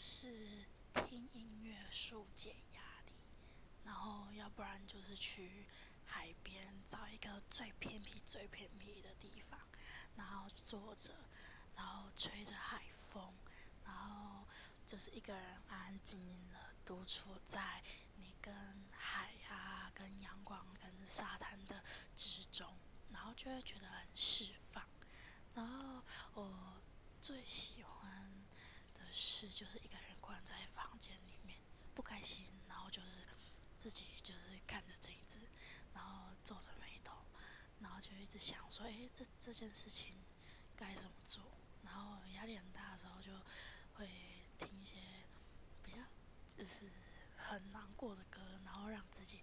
是听音乐疏解压力，然后要不然就是去海边找一个最偏僻、最偏僻的地方，然后坐着，然后吹着海风，然后就是一个人安安静静的独处在你跟海啊、跟阳光、跟沙滩的之中，然后就会觉得很释放。然后我最喜就是一个人关在房间里面，不开心，然后就是自己就是看着镜子，然后皱着眉头，然后就一直想说，诶，这这件事情该怎么做？然后压力很大的时候，就会听一些比较就是很难过的歌，然后让自己。